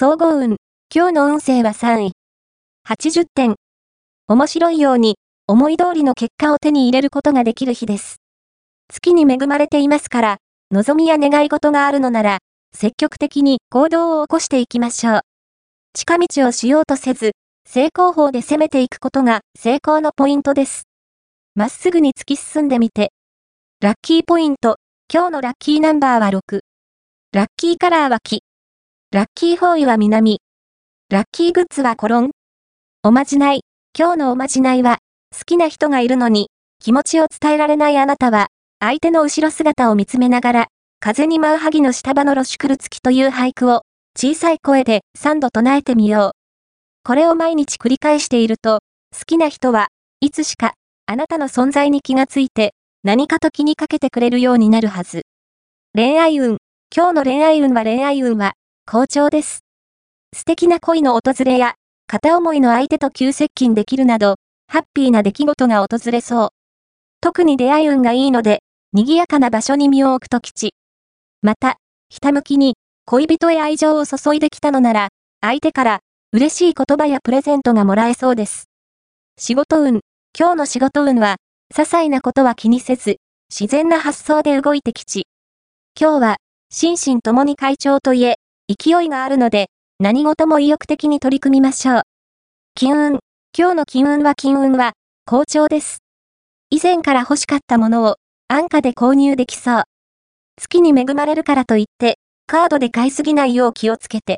総合運。今日の運勢は3位。80点。面白いように、思い通りの結果を手に入れることができる日です。月に恵まれていますから、望みや願い事があるのなら、積極的に行動を起こしていきましょう。近道をしようとせず、正攻法で攻めていくことが成功のポイントです。まっすぐに突き進んでみて。ラッキーポイント。今日のラッキーナンバーは6。ラッキーカラーは木。ラッキーフォーイは南。ラッキーグッズはコロン。おまじない。今日のおまじないは、好きな人がいるのに、気持ちを伝えられないあなたは、相手の後ろ姿を見つめながら、風に舞う萩の下場の露宿る月という俳句を、小さい声で3度唱えてみよう。これを毎日繰り返していると、好きな人はいつしか、あなたの存在に気がついて、何かと気にかけてくれるようになるはず。恋愛運。今日の恋愛運は恋愛運は、好調です。素敵な恋の訪れや、片思いの相手と急接近できるなど、ハッピーな出来事が訪れそう。特に出会い運がいいので、賑やかな場所に身を置くと吉。また、ひたむきに、恋人へ愛情を注いできたのなら、相手から、嬉しい言葉やプレゼントがもらえそうです。仕事運。今日の仕事運は、些細なことは気にせず、自然な発想で動いて吉。今日は、心身ともに会長といえ、勢いがあるので、何事も意欲的に取り組みましょう。金運。今日の金運は金運は、好調です。以前から欲しかったものを、安価で購入できそう。月に恵まれるからといって、カードで買いすぎないよう気をつけて。